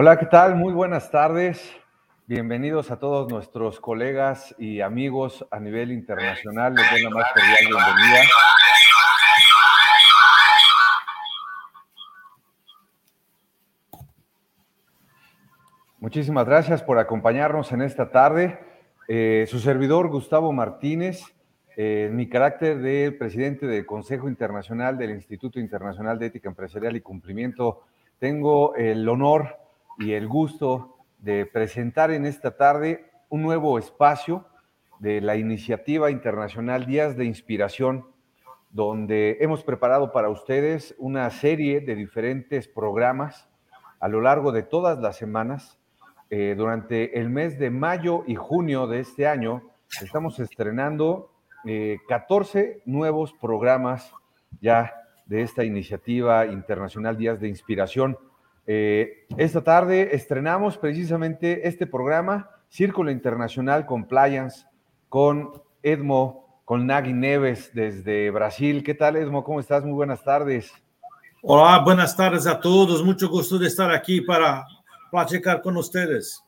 Hola, ¿qué tal? Muy buenas tardes. Bienvenidos a todos nuestros colegas y amigos a nivel internacional. Les doy la más cordial bienvenida. Muchísimas gracias por acompañarnos en esta tarde. Eh, su servidor Gustavo Martínez, eh, mi carácter de presidente del Consejo Internacional del Instituto Internacional de Ética Empresarial y Cumplimiento, tengo el honor y el gusto de presentar en esta tarde un nuevo espacio de la iniciativa internacional Días de Inspiración, donde hemos preparado para ustedes una serie de diferentes programas a lo largo de todas las semanas. Eh, durante el mes de mayo y junio de este año estamos estrenando 14 eh, nuevos programas ya de esta iniciativa internacional Días de Inspiración eh, esta tarde estrenamos precisamente este programa, Círculo Internacional Compliance, con Edmo, con Nagui Neves desde Brasil. ¿Qué tal, Edmo? ¿Cómo estás? Muy buenas tardes. Hola, buenas tardes a todos. Mucho gusto de estar aquí para platicar con ustedes.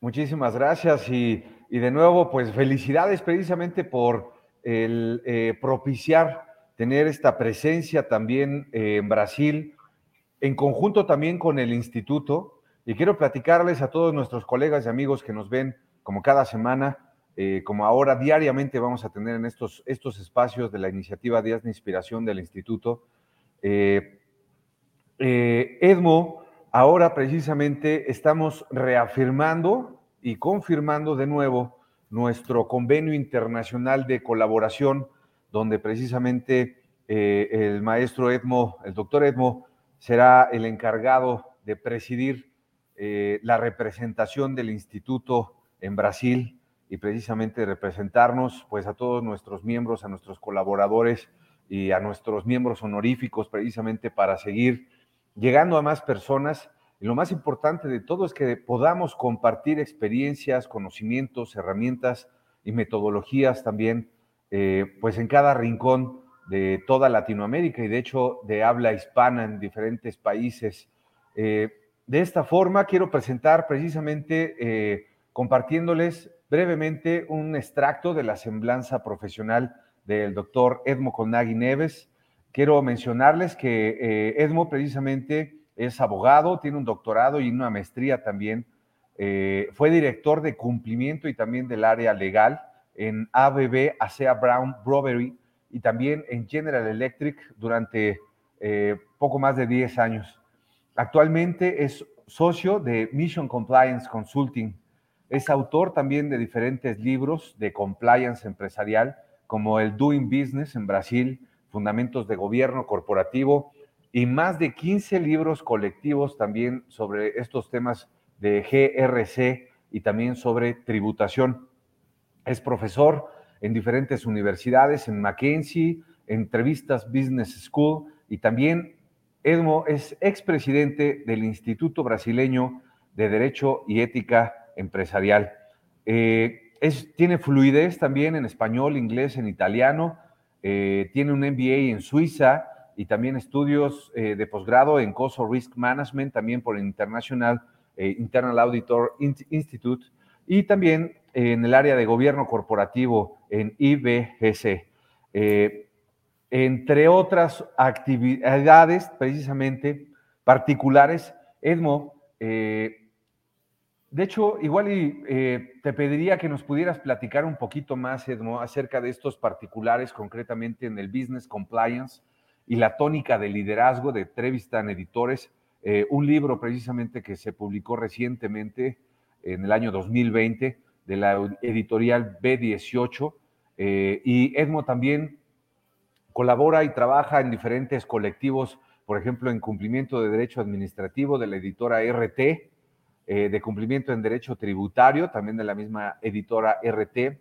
Muchísimas gracias y, de nuevo, pues felicidades precisamente por el eh, propiciar tener esta presencia también en Brasil en conjunto también con el instituto, y quiero platicarles a todos nuestros colegas y amigos que nos ven como cada semana, eh, como ahora diariamente vamos a tener en estos, estos espacios de la iniciativa Días de Inspiración del instituto. Eh, eh, Edmo, ahora precisamente estamos reafirmando y confirmando de nuevo nuestro convenio internacional de colaboración, donde precisamente el maestro Edmo, el doctor Edmo, será el encargado de presidir eh, la representación del instituto en Brasil y precisamente representarnos pues a todos nuestros miembros, a nuestros colaboradores y a nuestros miembros honoríficos precisamente para seguir llegando a más personas. Y lo más importante de todo es que podamos compartir experiencias, conocimientos, herramientas y metodologías también, eh, pues en cada rincón de toda Latinoamérica y de hecho de habla hispana en diferentes países. Eh, de esta forma quiero presentar precisamente eh, compartiéndoles brevemente un extracto de la semblanza profesional del doctor Edmo Conagui Neves. Quiero mencionarles que eh, Edmo precisamente es abogado, tiene un doctorado y una maestría también. fue director de cumplimiento y también del área legal en ABB ASEA Brown Brovery y también en General Electric durante eh, poco más de 10 años. Actualmente es socio de Mission Compliance Consulting. Es autor también de diferentes libros de compliance empresarial, como el Doing Business en Brasil, Fundamentos de Gobierno Corporativo y más de 15 libros colectivos también sobre estos temas de GRC y también sobre tributación. Es profesor en diferentes universidades, en Mackenzie, entrevistas Business School y también Edmo es expresidente del Instituto Brasileño de Derecho y Ética Empresarial. Eh, es, tiene fluidez también en español, inglés, en italiano, eh, tiene un MBA en Suiza y también estudios eh, de posgrado en COSO Risk Management, también por el International Internal Auditor Institute y también en el área de gobierno corporativo en IBGC. Eh, entre otras actividades precisamente particulares, Edmo, eh, de hecho, igual eh, te pediría que nos pudieras platicar un poquito más, Edmo, acerca de estos particulares, concretamente en el Business Compliance y la tónica de liderazgo de Trevistan Editores, un libro precisamente que se publicó recientemente en el año 2020 de la editorial B18. Eh, y Edmo también colabora y trabaja en diferentes colectivos, por ejemplo, en cumplimiento de derecho administrativo de la editora RT, eh, de cumplimiento en derecho tributario, también de la misma editora RT,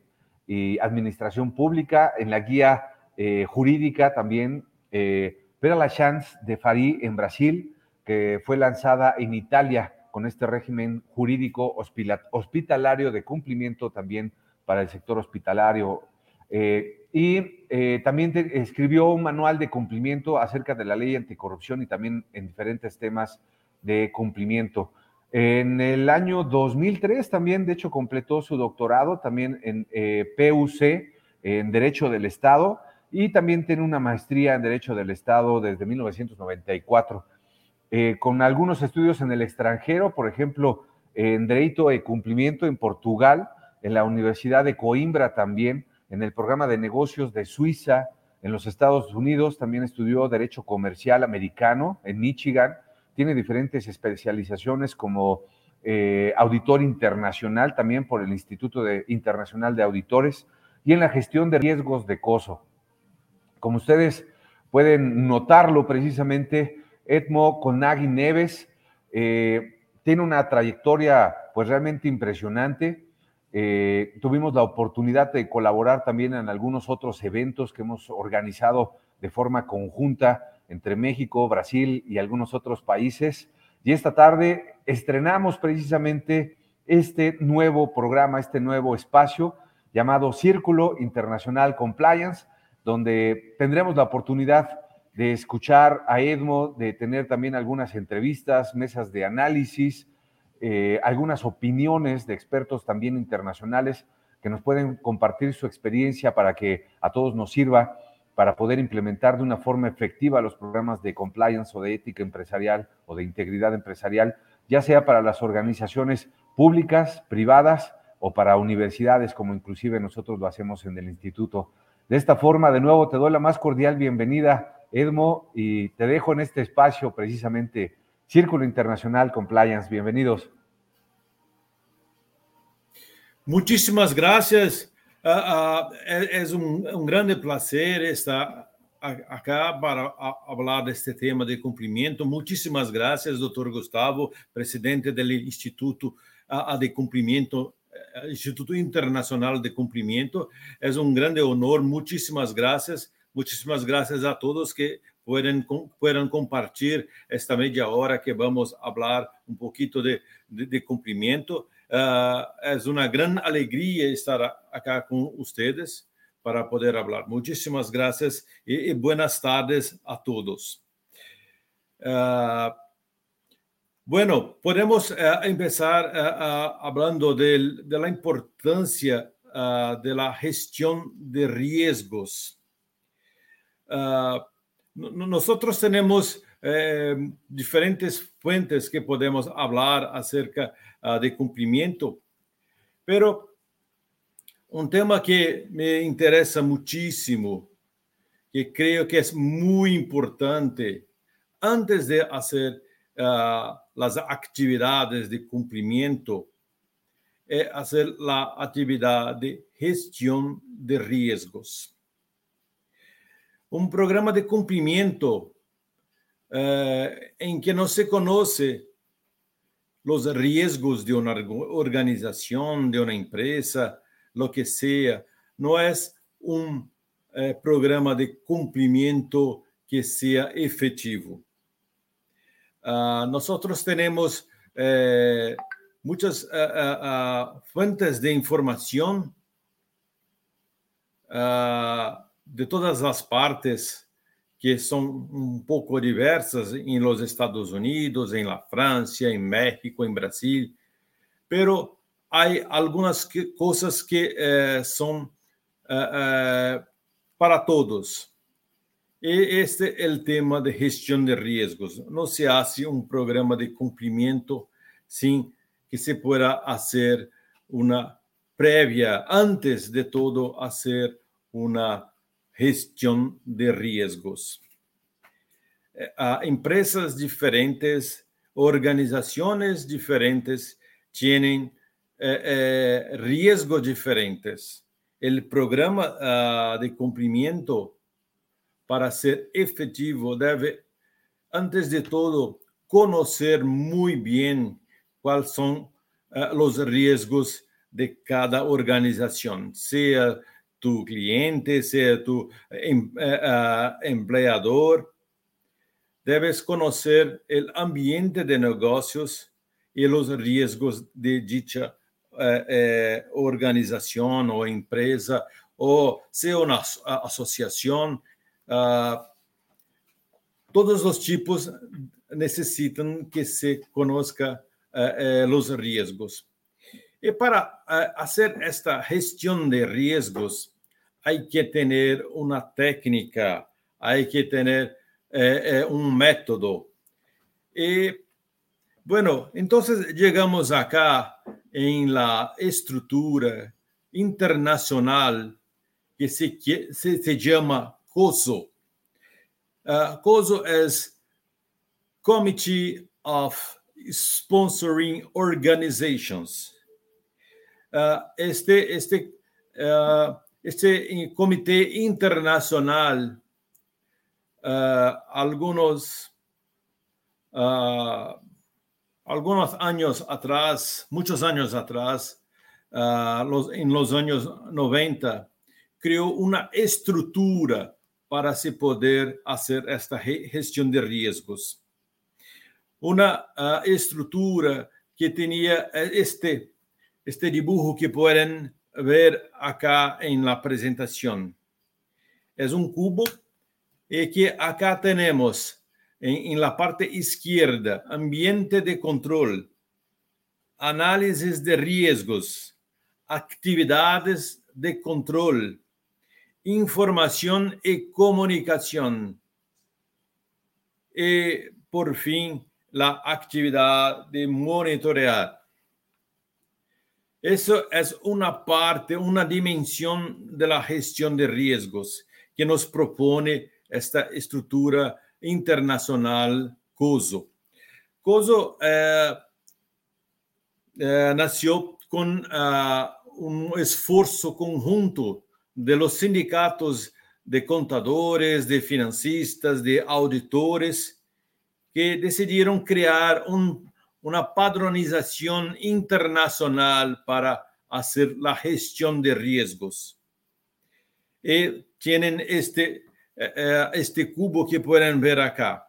y administración pública, en la guía eh, jurídica también, Pero la Chance de Fari en Brasil, que fue lanzada en Italia con este régimen jurídico hospitalario de cumplimiento también para el sector hospitalario. Eh, y eh, también escribió un manual de cumplimiento acerca de la ley anticorrupción y también en diferentes temas de cumplimiento. En el año 2003 también, de hecho, completó su doctorado también en eh, PUC, en Derecho del Estado, y también tiene una maestría en Derecho del Estado desde 1994, eh, con algunos estudios en el extranjero, por ejemplo, en Derecho de Cumplimiento en Portugal, en la Universidad de Coimbra también, en el programa de negocios de Suiza, en los Estados Unidos, también estudió Derecho Comercial Americano en Michigan, tiene diferentes especializaciones como eh, auditor internacional, también por el Instituto Internacional de Auditores, y en la gestión de riesgos de coso. Como ustedes pueden notarlo precisamente, Edmo Conagui Neves eh, tiene una trayectoria pues realmente impresionante. Eh, tuvimos la oportunidad de colaborar también en algunos otros eventos que hemos organizado de forma conjunta entre México, Brasil y algunos otros países. Y esta tarde estrenamos precisamente este nuevo programa, este nuevo espacio llamado Círculo Internacional Compliance, donde tendremos la oportunidad de escuchar a Edmo, de tener también algunas entrevistas, mesas de análisis, eh, algunas opiniones de expertos también internacionales que nos pueden compartir su experiencia para que a todos nos sirva para poder implementar de una forma efectiva los programas de compliance o de ética empresarial o de integridad empresarial, ya sea para las organizaciones públicas, privadas o para universidades, como inclusive nosotros lo hacemos en el instituto. De esta forma, de nuevo, te doy la más cordial bienvenida, Edmo, y te dejo en este espacio precisamente Círculo Internacional Compliance. Bienvenidos. Muchísimas gracias. Uh, uh, é, é um, um, grande prazer estar acá para falar deste tema de cumprimento. Muitíssimas graças, doutor Gustavo, presidente do Instituto de Cumprimento, eh, Instituto Internacional de Cumprimento. É um grande honor. Muitíssimas graças. Muitíssimas graças a todos que puedan, puedan compartilhar esta meia hora que vamos falar um pouquinho de, de, de cumprimento. Uh, é uma grande alegria estar aqui com vocês para poder falar. Muitíssimas graças e, e buenas tardes a todos. Uh, bueno, podemos uh, empezar uh, hablando de, de, la importancia de la gestión de riesgos. Nosotros tenemos eh, diferentes fuentes que podemos hablar acerca uh, de cumprimento, pero um tema que me interessa muitíssimo, que creio que é muito importante, antes de fazer uh, as atividades de cumprimento, é fazer a atividade de gestão de riscos. Um programa de cumprimento uh, em que não se conhece os riscos de uma organização, de uma empresa, lo que sea. No es un eh, programa de cumplimiento que sea efectivo. Uh, nosotros tenemos eh, muchas uh, fuentes de información de todas las partes que son un poco diversas en los Estados Unidos, en la Francia, en México, en Brasil, pero há algumas que, coisas que eh, são eh, eh, para todos. E este é o tema de gestão de riscos. Não se hace um programa de cumprimento sem que se pueda fazer uma prévia, antes de todo, fazer uma gestão de riscos. Há empresas diferentes, organizações diferentes, têm eh, eh, riesgos diferentes. El programa uh, de cumplimiento, para ser efectivo, debe, antes de todo, conocer muy bien cuáles son uh, los riesgos de cada organización, sea tu cliente, sea tu em, uh, empleador. Debes conocer el ambiente de negocios y los riesgos de dicha é, organização ou empresa, ou seja uma associação, ah, todos os tipos necessitam que se conozca los riesgos. Y para hacer esta gestión de riesgos, hay que tener una técnica, hay que tener un método. Y bueno, entonces llegamos acá en la estructura internacional que se, se, se llama COSO. Uh, COSO es Committee of Sponsoring Organizations. Uh, este, este, uh, este comité internacional, algunos, algunos años atrás, muchos años atrás, los, en los años 90, creó una estructura para se poder hacer esta gestión de riesgos. Una uh, estructura que tenía eh, este, este dibujo que pueden ver acá en la presentación. Es un cubo y que acá tenemos en, la parte izquierda ambiente de control, análisis de riesgos, actividades de control, información y comunicación. Y por fin, la actividad de monitorear. Eso es una parte, una dimensión de la gestión de riesgos que nos propone esta estructura internacional COSO. COSO eh, eh, nació con uh, un esfuerzo conjunto de los sindicatos de contadores, de financistas, de auditores, que decidieron crear un, una padronización internacional para hacer la gestión de riesgos. Y tienen este, eh, eh, este cubo que pueden ver acá.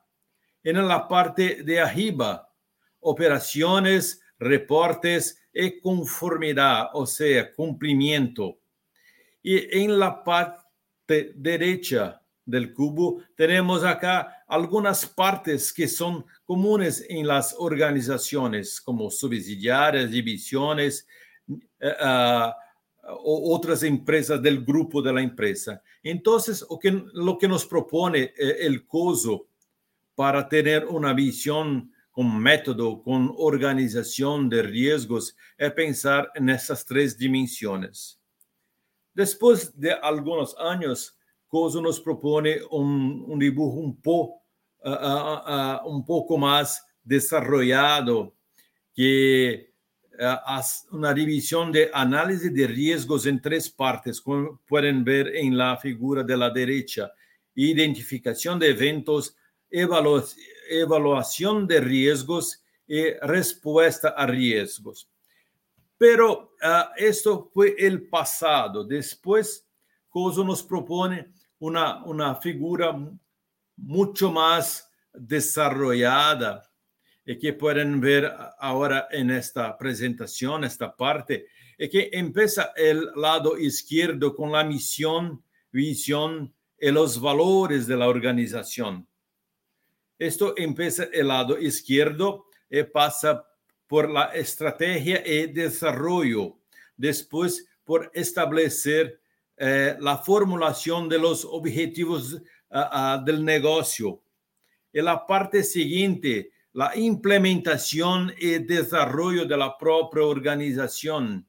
En la parte de arriba, operaciones, reportes y conformidad, o sea, cumplimiento y en la parte derecha del cubo tenemos acá algunas partes que son comunes en las organizaciones, como subsidiarias, divisiones uh, o otras empresas del grupo de la empresa. Entonces, lo que, lo que nos propone eh, el COSO para tener una visión con método, con organización de riesgos, es pensar en esas tres dimensiones. Después de algunos años, Coso nos propone un, dibujo un, uh, un poco más desarrollado, que una división de análisis de riesgos en tres partes, como pueden ver en la figura de la derecha. Identificación de eventos, evaluación de riesgos y respuesta a riesgos. Pero uh, esto fue el pasado. Después, Nos propone una, una figura mucho más desarrollada y que pueden ver ahora en esta presentación, esta parte, y que empieza el lado izquierdo con la misión, visión y los valores de la organización. Esto empieza el lado izquierdo y pasa por la estrategia y desarrollo, después por establecer eh, la formulación de los objetivos uh, uh, del negocio. En la parte siguiente, la implementación y desarrollo de la propia organización.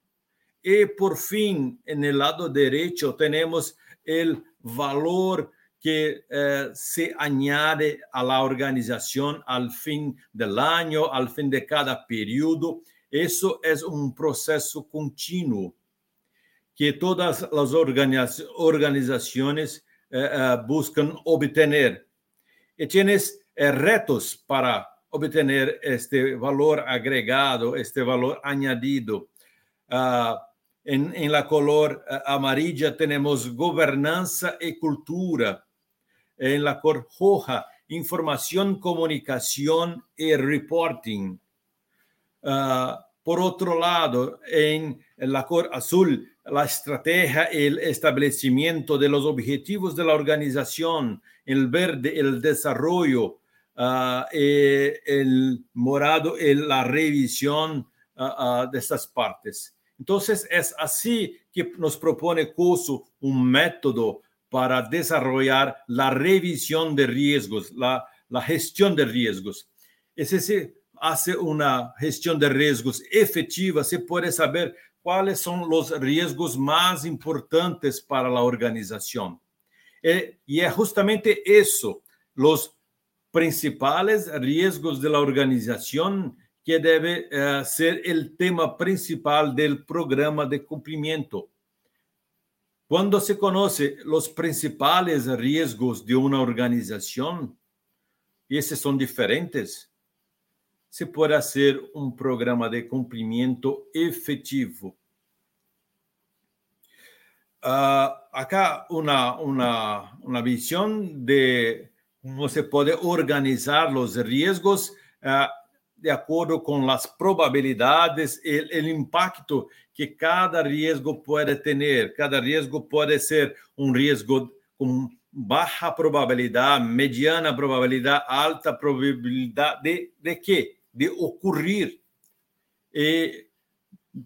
Y por fin, en el lado derecho, tenemos el valor que eh, se añade a la organización al fin del año, al fin de cada periodo. Eso es un proceso continuo que todas las organizaciones eh, eh, buscan obtener. Y tienes retos para obtener este valor agregado, este valor añadido. Ah, en, la color amarilla tenemos gobernanza y cultura en la cor roja, información, comunicación y reporting. Uh, por otro lado, en la cor azul, la estrategia el establecimiento de los objetivos de la organización, el verde, el desarrollo, el morado, la revisión de estas partes. Entonces, es así que nos propone COSO un método para desarrollar la revisión de riesgos, la, la gestión de riesgos. Es decir, hace una gestión de riesgos efectiva, se puede saber cuáles son los riesgos más importantes para la organización. Eh, y es justamente eso, los principales riesgos de la organización que debe uh, ser el tema principal del programa de cumplimiento. Cuando se conoce los principales riesgos de una organización, y esos son diferentes, se puede hacer un programa de cumplimiento efectivo. Uh, acá una, una, una, visión de cómo se puede organizar los riesgos uh, de acordo com as probabilidades e o impacto que cada risco pode ter. Cada risco pode ser um risco com baixa probabilidade, mediana probabilidade, alta probabilidade de, de quê? De ocorrer. E,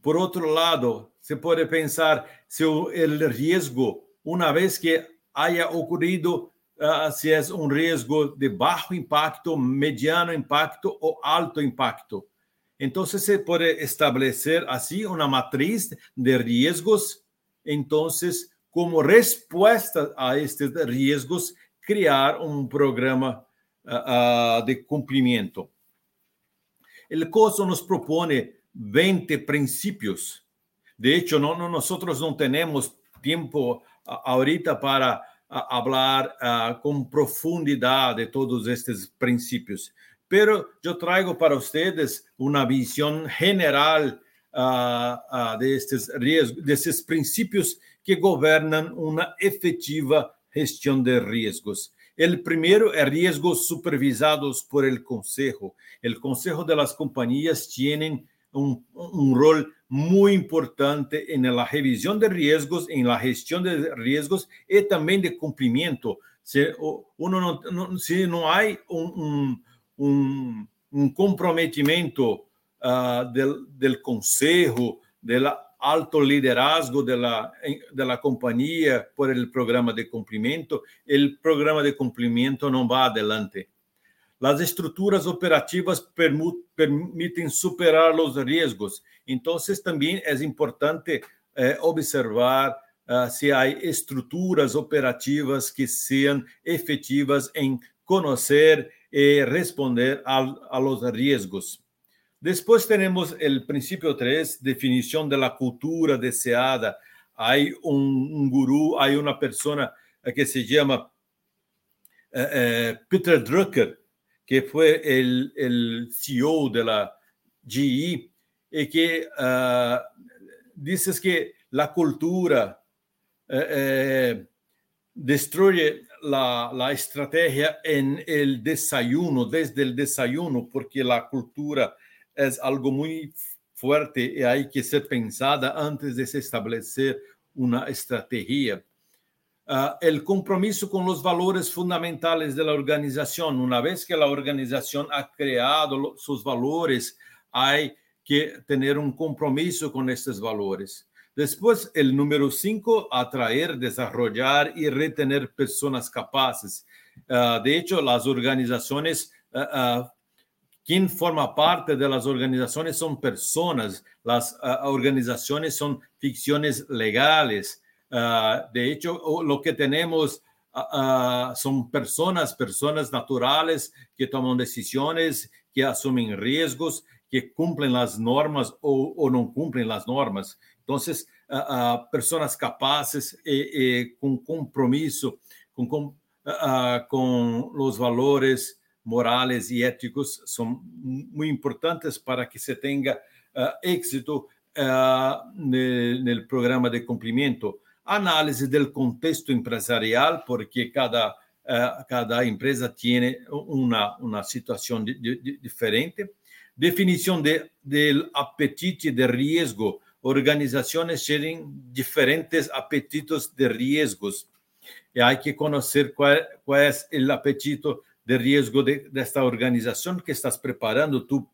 por outro lado, se pode pensar se o, risco, uma vez que haya ocorrido, uh, se é um risco de baixo impacto, mediano impacto ou alto impacto. Então, se pode estabelecer assim uma matriz de riscos. Então, como resposta a estes riscos, criar um programa uh, de cumprimento. O COSO nos propõe 20 princípios. De hecho, no, no, nosotros no tenemos tiempo ahorita para a falar uh, com profundidade de todos estes princípios. Pero eu trago para vocês uma visão general uh, uh, destes riesgos, desses princípios que governam uma efetiva gestão de riscos. O primeiro é riscos supervisados por el Consejo. O Consejo de las Companhias tem um, um rol muy importante en la revisión de riesgos, en la gestión de riesgos y también de cumplimiento. Si, uno no, no hay un, un, un comprometimiento uh, del, consejo, del alto liderazgo de la, de la compañía por el programa de cumplimiento, el programa de cumplimiento no va adelante. Las estruturas operativas permiten superar los riesgos. Entonces, también es importante eh, observar uh, si hay estruturas operativas que sean efectivas en conocer y responder a, a los riesgos. Después tenemos el principio 3, definición de la cultura deseada. Hay un, gurú, hay una persona que se llama eh, eh, Peter Drucker, que fue el, CEO de la GE, y que uh, dices que la cultura eh, eh, destruye la, la, estrategia en el desayuno, desde el desayuno, porque la cultura es algo muy fuerte y hay que ser pensada antes de establecer una estrategia. Uh, el compromiso con los valores fundamentales de la organización. Una vez que la organización ha creado sus valores, hay que tener un compromiso con estos valores. Después, el número cinco, atraer, desarrollar y retener personas capaces. Uh, de hecho, las organizaciones, uh, quien forma parte de las organizaciones son personas, las organizaciones son ficciones legales. Uh, de hecho, lo que tenemos uh, son personas, personas naturales que toman decisiones, que asumen riesgos, que cumplen las normas o, no cumplen las normas. Entonces, personas capaces y, y, con compromiso, con los valores morales y éticos son muy importantes para que se tenga éxito en el programa de cumplimiento. Análise do contexto empresarial, porque cada, uh, cada empresa tem uma, uma situação de, de, diferente, definição de, do apetite de risco, organizações têm diferentes apetitos de riscos, e há que conhecer qual, qual é o apetite do de riesgo de, esta organización que estás preparando tu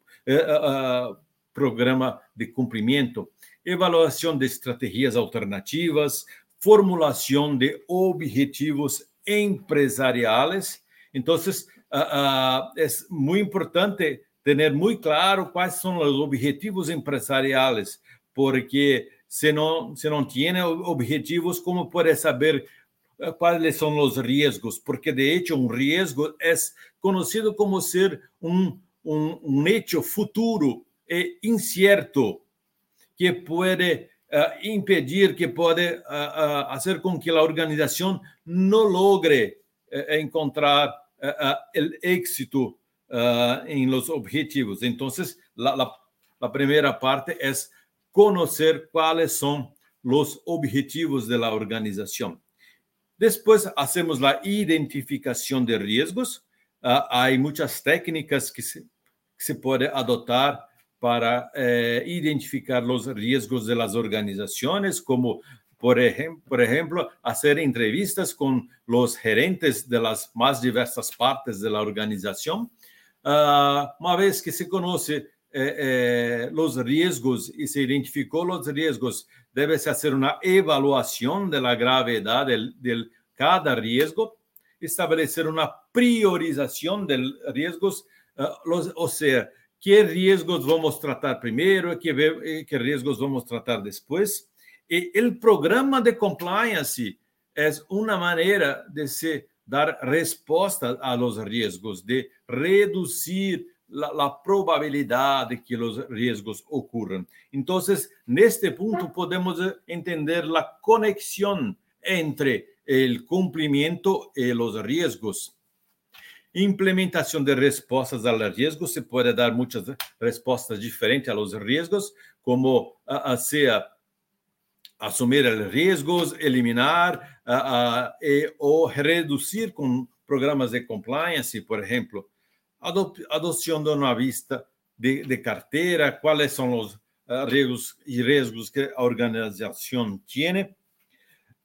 programa de cumplimiento, evaluación de estrategias alternativas, formulación de objetivos empresariales. Entonces, es muy importante tener muy claro cuáles son los objetivos empresariales, porque si no, si no tiene objetivos, ¿cómo puede saber eh, cuáles son los riesgos? Porque de hecho un riesgo es conocido como ser un, un hecho futuro e incierto que puede uh, impedir, que puede uh, uh, que la organización no logre encontrar el éxito en los objetivos. Entonces, la, la, la parte es conocer cuáles son los objetivos de la organización. Después hacemos la identificación de riesgos. Uh, hay muchas técnicas que se, puede adoptar para eh, identificar los riesgos de las organizaciones, como por, ejem por ejemplo hacer entrevistas con los gerentes de las más diversas partes de la organización. Uh, una vez que se conoce eh, eh, los riesgos y se identificó los riesgos, debe se hacer una evaluación de la gravedad del cada riesgo, establecer una priorización de riesgos, uh, los, o sea, qué riesgos vamos a tratar primero, qué, eh, qué riesgos vamos a tratar después. Y el programa de compliance es una manera de se dar respuesta a los riesgos, de reducir la, la, probabilidad de que los riesgos ocurran. Entonces, en este punto podemos entender la conexión entre el cumplimiento y los riesgos. Implementación de respostas a los riesgos, se puede dar muchas respostas diferentes a los riesgos, como sea asumir los riesgos, eliminar e, o reducir con programas de compliance, por ejemplo adopción de una vista de, cartera, cuáles son los uh, riesgos y riesgos que la organización tiene,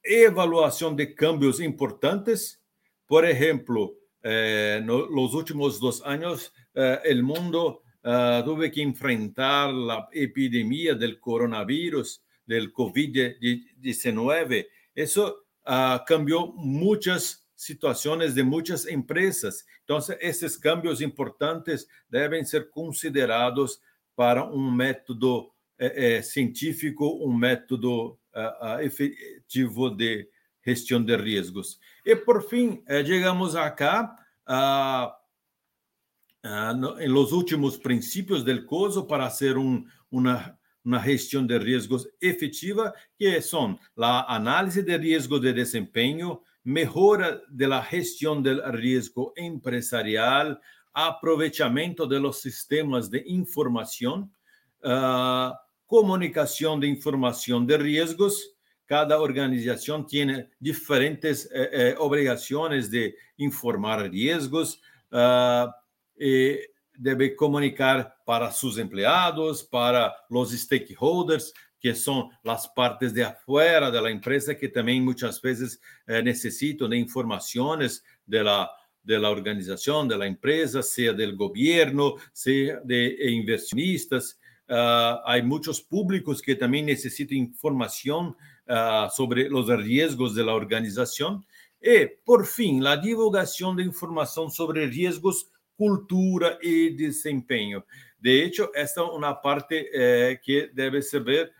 evaluación de cambios importantes, por ejemplo, eh, los últimos dos años eh, el mundo uh, tuvo que enfrentar la epidemia del coronavirus, del COVID-19. Eso uh, cambió muchas situaciones de muchas empresas. Entonces, esses cambios importantes devem ser considerados para um método eh, eh, científico, um método uh, uh, efetivo de gestão de riscos. E, por fim, eh, chegamos uh, no, em los últimos princípios del COSO para ser um, uma, uma gestão de riscos efetiva, que são a análise de risco de desempenho, mejora de la gestión del riesgo empresarial, aprovechamiento de los sistemas de información, uh, comunicación de información de riesgos. Cada organización tiene diferentes eh, eh, obligaciones de informar riesgos. Uh, debe comunicar para sus empleados, para los stakeholders, que são as partes de afuera da empresa que também muitas vezes eh, necessitam de informações da de la organização, da empresa, seja do governo, seja de inversionistas. Uh, há muitos públicos que também necessitam informação uh, sobre os riscos da organização. E, por fim, a divulgação de informação sobre riscos, cultura e desempenho. De hecho, esta é uma parte eh, que deve ser Eh,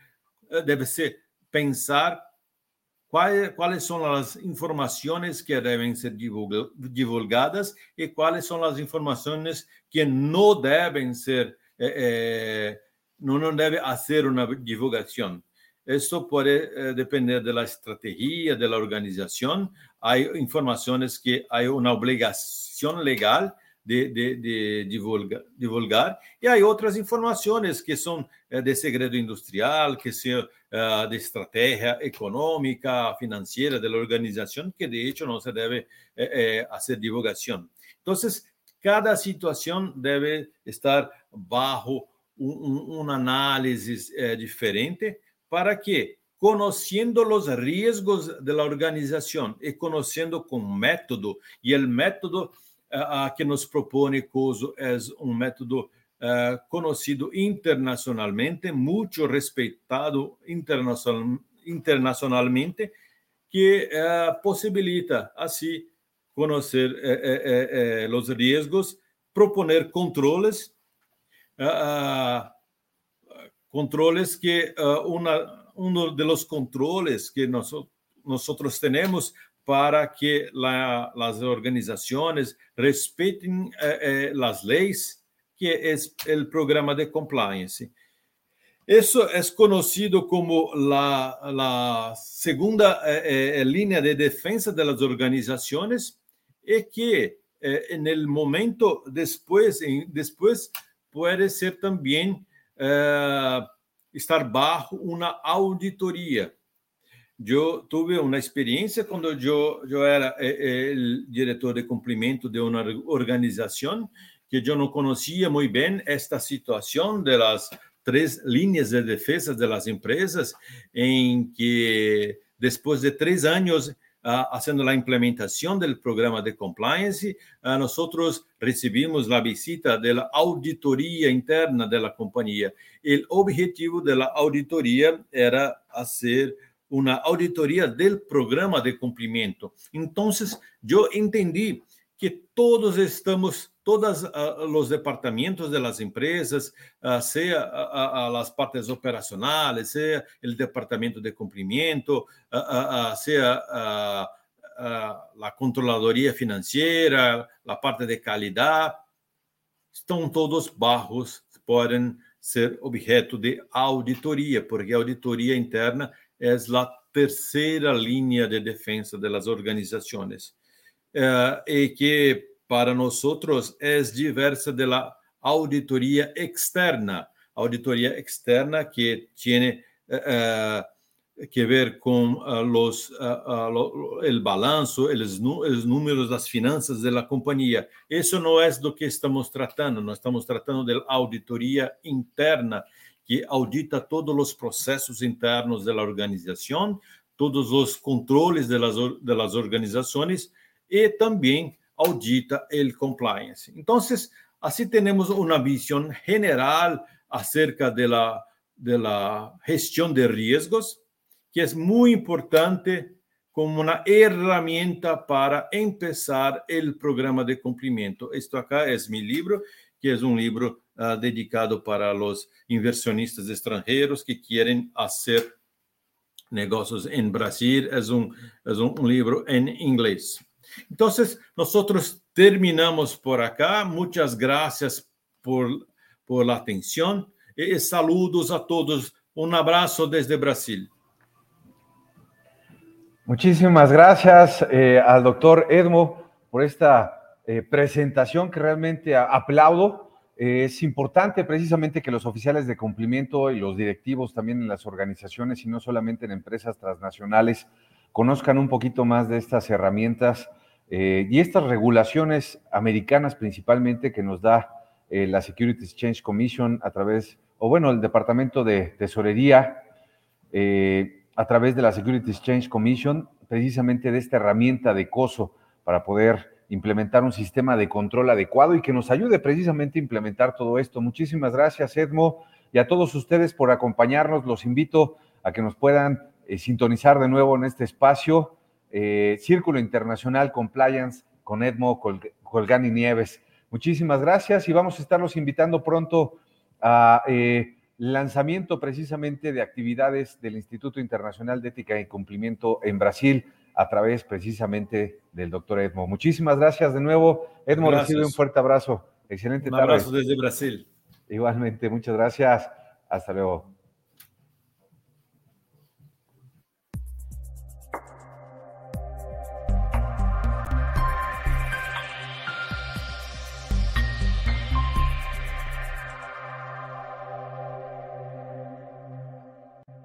debe ser pensar cuáles, cuáles son las informaciones que deben ser divulgadas y cuáles son las informaciones que no deben ser, eh, eh, no, no debe hacer una divulgación. Esto puede eh, depender de la estrategia de la organización. Hay informaciones que hay una obligación legal de, de, de divulgar, divulgar, e há outras informações que são eh, de segredo industrial, que são uh, de estratégia econômica, financeira da organização, que de hecho não se deve eh, eh, fazer divulgação. Então, cada situação deve estar bajo um, análise eh, diferente para que conociendo los riesgos de la organización y conociendo con método, y el método que nos propone COSO é um método conhecido internacionalmente, muito respeitado internacional, internacionalmente, que possibilita, assim, conhecer os riscos, proponer controles, controles que um dos controles que nós, nós temos para que la, las organizaciones respeten eh, eh, las leyes, que es el programa de compliance. Eso es conocido como la, segunda eh, línea de defensa de las organizaciones y que en el momento después, después puede ser también estar bajo una auditoría. Eu tive uma experiência quando eu, eu era eh, o diretor de cumprimento de uma organização que eu não conhecia muito bem esta situação das três linhas de defesa das empresas, em que depois de três anos uh, fazendo a implementação do programa de compliance, uh, nós recebimos a visita da auditoria interna da companhia. O objetivo da auditoria era fazer uma auditoria do programa de cumprimento. Então, eu entendi que todos estamos, todos uh, os departamentos das empresas, uh, seja uh, as partes operacionais, seja o departamento de cumprimento, seja a controladoria financeira, a parte de qualidade, estão todos barros, podem ser objeto de auditoria, porque a auditoria interna é a terceira linha de defesa das organizações eh, e que para nós é diversa da auditoria externa, auditoria externa que tem eh, que ver com uh, el balanço, os, os números das finanças da companhia. Isso não é do que estamos tratando, nós estamos tratando da auditoria interna, que audita todos os processos internos da organização, todos os controles das, das organizações e também audita o compliance. Então, assim temos uma visão general acerca da, da gestão de riscos, que é muito importante como uma ferramenta para começar o programa de cumprimento. Isto acá é meu livro, que é um livro uh, dedicado para os inversionistas estrangeiros que querem fazer negócios em Brasil. É um, é um livro em inglês. Então, nós terminamos por acá. Muitas graças por, por la atenção e saludos a todos. Um abraço desde Brasil. Muchísimas gracias eh, al doctor Edmo por esta eh, presentación que realmente aplaudo. Es importante precisamente que los oficiales de cumplimiento y los directivos también en las organizaciones y no solamente en empresas transnacionales conozcan un poquito más de estas herramientas eh, y estas regulaciones americanas principalmente que nos da eh, la Security Exchange Commission a través, o bueno, el Departamento de Tesorería eh, a través de la Security Exchange Commission, precisamente de esta herramienta de COSO para poder implementar un sistema de control adecuado y que nos ayude precisamente a implementar todo esto. Muchísimas gracias, Edmo, y a todos ustedes por acompañarnos. Los invito a que nos puedan eh, sintonizar de nuevo en este espacio. Eh, Círculo Internacional Compliance con Edmo Colgani Nieves. Muchísimas gracias y vamos a estarlos invitando pronto a eh, lanzamiento precisamente de actividades del Instituto Internacional de Ética y Cumplimiento en Brasil a través precisamente del doctor Edmo. Muchísimas gracias de nuevo. Edmo, recibe un fuerte abrazo. Excelente un abrazo desde Brasil. Igualmente, muchas gracias. Hasta luego.